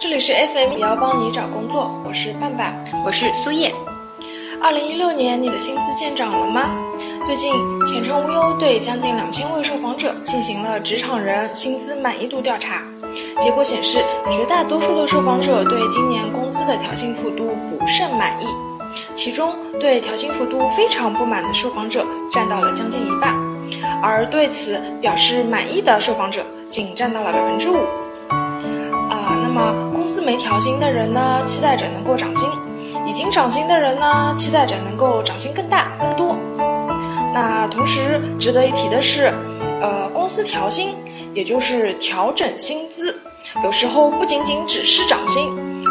这里是 FM 也要帮你找工作，我是半半，我是苏叶。二零一六年你的薪资见涨了吗？最近前程无忧对将近两千位受访者进行了职场人薪资满意度调查，结果显示，绝大多数的受访者对今年工资的调薪幅度不甚满意，其中对调薪幅度非常不满的受访者占到了将近一半，而对此表示满意的受访者仅占到了百分之五。啊，那么公司没调薪的人呢，期待着能够涨薪；已经涨薪的人呢，期待着能够涨薪更大、更多。那同时值得一提的是，呃，公司调薪，也就是调整薪资，有时候不仅仅只是涨薪。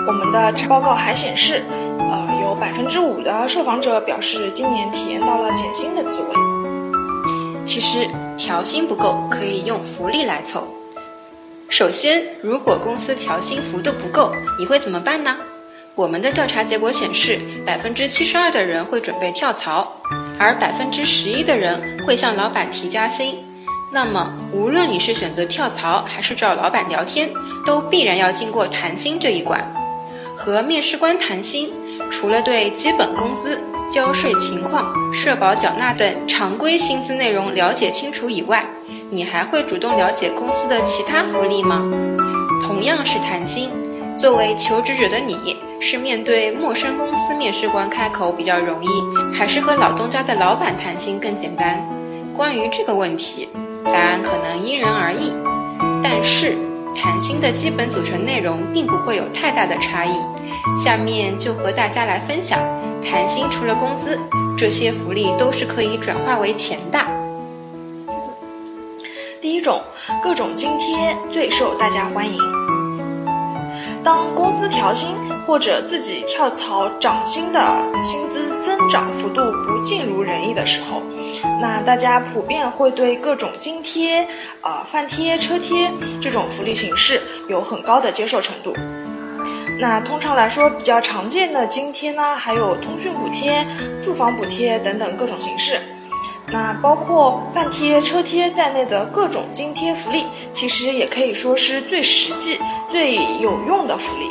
我们的报告还显示，呃，有百分之五的受访者表示今年体验到了减薪的滋味。其实调薪不够，可以用福利来凑。首先，如果公司调薪幅度不够，你会怎么办呢？我们的调查结果显示，百分之七十二的人会准备跳槽。而百分之十一的人会向老板提加薪，那么无论你是选择跳槽还是找老板聊天，都必然要经过谈薪这一关。和面试官谈薪，除了对基本工资、交税情况、社保缴纳等常规薪资内容了解清楚以外，你还会主动了解公司的其他福利吗？同样是谈薪，作为求职者的你。是面对陌生公司面试官开口比较容易，还是和老东家的老板谈薪更简单？关于这个问题，答案可能因人而异。但是谈薪的基本组成内容并不会有太大的差异。下面就和大家来分享，谈薪除了工资，这些福利都是可以转化为钱的。第一种，各种津贴最受大家欢迎。当公司调薪。或者自己跳槽涨薪的薪资增长幅度不尽如人意的时候，那大家普遍会对各种津贴、啊饭贴、车贴这种福利形式有很高的接受程度。那通常来说，比较常见的津贴呢，还有通讯补贴、住房补贴等等各种形式。那包括饭贴、车贴在内的各种津贴福利，其实也可以说是最实际、最有用的福利。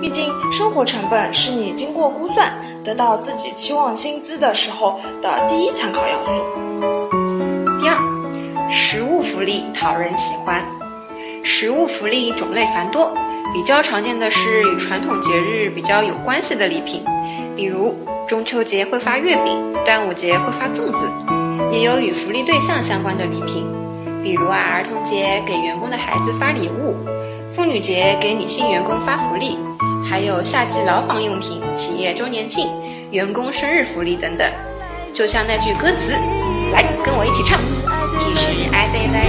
毕竟，生活成本是你经过估算得到自己期望薪资的时候的第一参考要素。第二，实物福利讨人喜欢。实物福利种类繁多，比较常见的是与传统节日比较有关系的礼品，比如中秋节会发月饼，端午节会发粽子，也有与福利对象相关的礼品，比如啊，儿童节给员工的孩子发礼物，妇女节给女性员工发福利。还有夏季牢房用品、企业周年庆、员工生日福利等等，就像那句歌词，来跟我一起唱。其实爱对的人，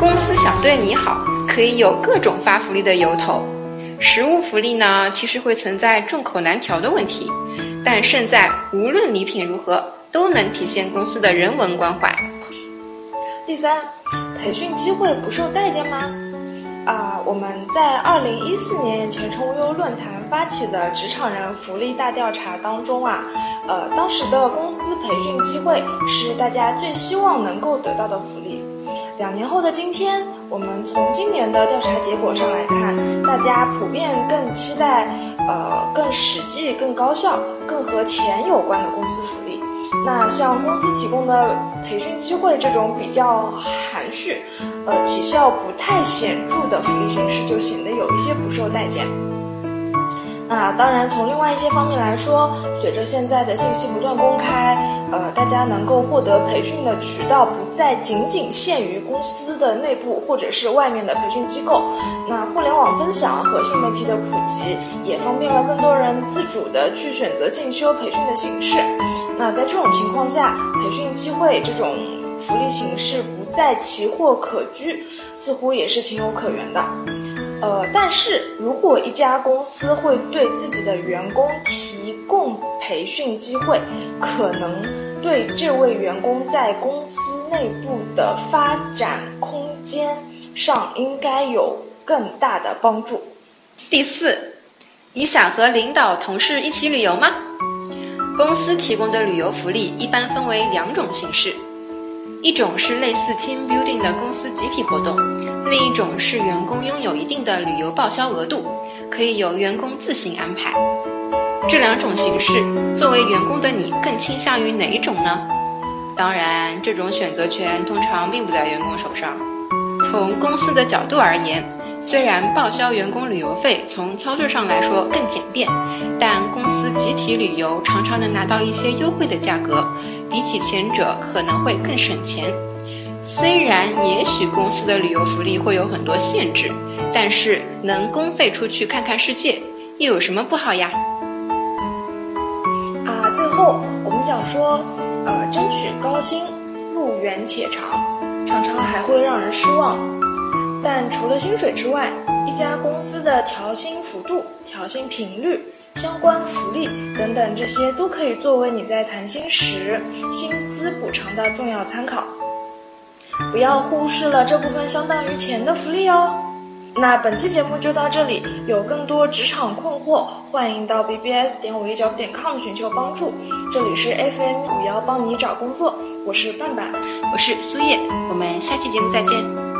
公司想对你好，可以有各种发福利的由头。实物福利呢，其实会存在众口难调的问题，但胜在无论礼品如何，都能体现公司的人文关怀。第三。培训机会不受待见吗？啊，我们在二零一四年前程无忧论坛发起的职场人福利大调查当中啊，呃，当时的公司培训机会是大家最希望能够得到的福。两年后的今天，我们从今年的调查结果上来看，大家普遍更期待呃更实际、更高效、更和钱有关的公司福利。那像公司提供的培训机会这种比较含蓄，呃，起效不太显著的福利形式，就显得有一些不受待见。那当然，从另外一些方面来说，随着现在的信息不断公开，呃，大家能够获得培训的渠道不再仅仅限于公司的内部或者是外面的培训机构。那互联网分享和新媒体的普及，也方便了更多人自主的去选择进修培训的形式。那在这种情况下，培训机会这种福利形式不再奇货可居，似乎也是情有可原的。呃，但是如果一家公司会对自己的员工提供培训机会，可能对这位员工在公司内部的发展空间上应该有更大的帮助。第四，你想和领导、同事一起旅游吗？公司提供的旅游福利一般分为两种形式，一种是类似 team building 的公司集体活动，另一种是员工拥有一定的旅游报销额度，可以由员工自行安排。这两种形式，作为员工的你更倾向于哪一种呢？当然，这种选择权通常并不在员工手上。从公司的角度而言，虽然报销员工旅游费从操作上来说更简便，但公司集体旅游常常能拿到一些优惠的价格，比起前者可能会更省钱。虽然也许公司的旅游福利会有很多限制，但是能公费出去看看世界，又有什么不好呀？啊，最后我们想说，呃，争取高薪，路远且长，常常还会让人失望。但除了薪水之外，一家公司的调薪幅度、调薪频率、相关福利等等，这些都可以作为你在谈薪时薪资补偿的重要参考。不要忽视了这部分相当于钱的福利哦。那本期节目就到这里，有更多职场困惑，欢迎到 bbs 点五一 job 点 com 寻求帮助。这里是 FM 五幺帮你找工作，我是半半，我是苏叶，我们下期节目再见。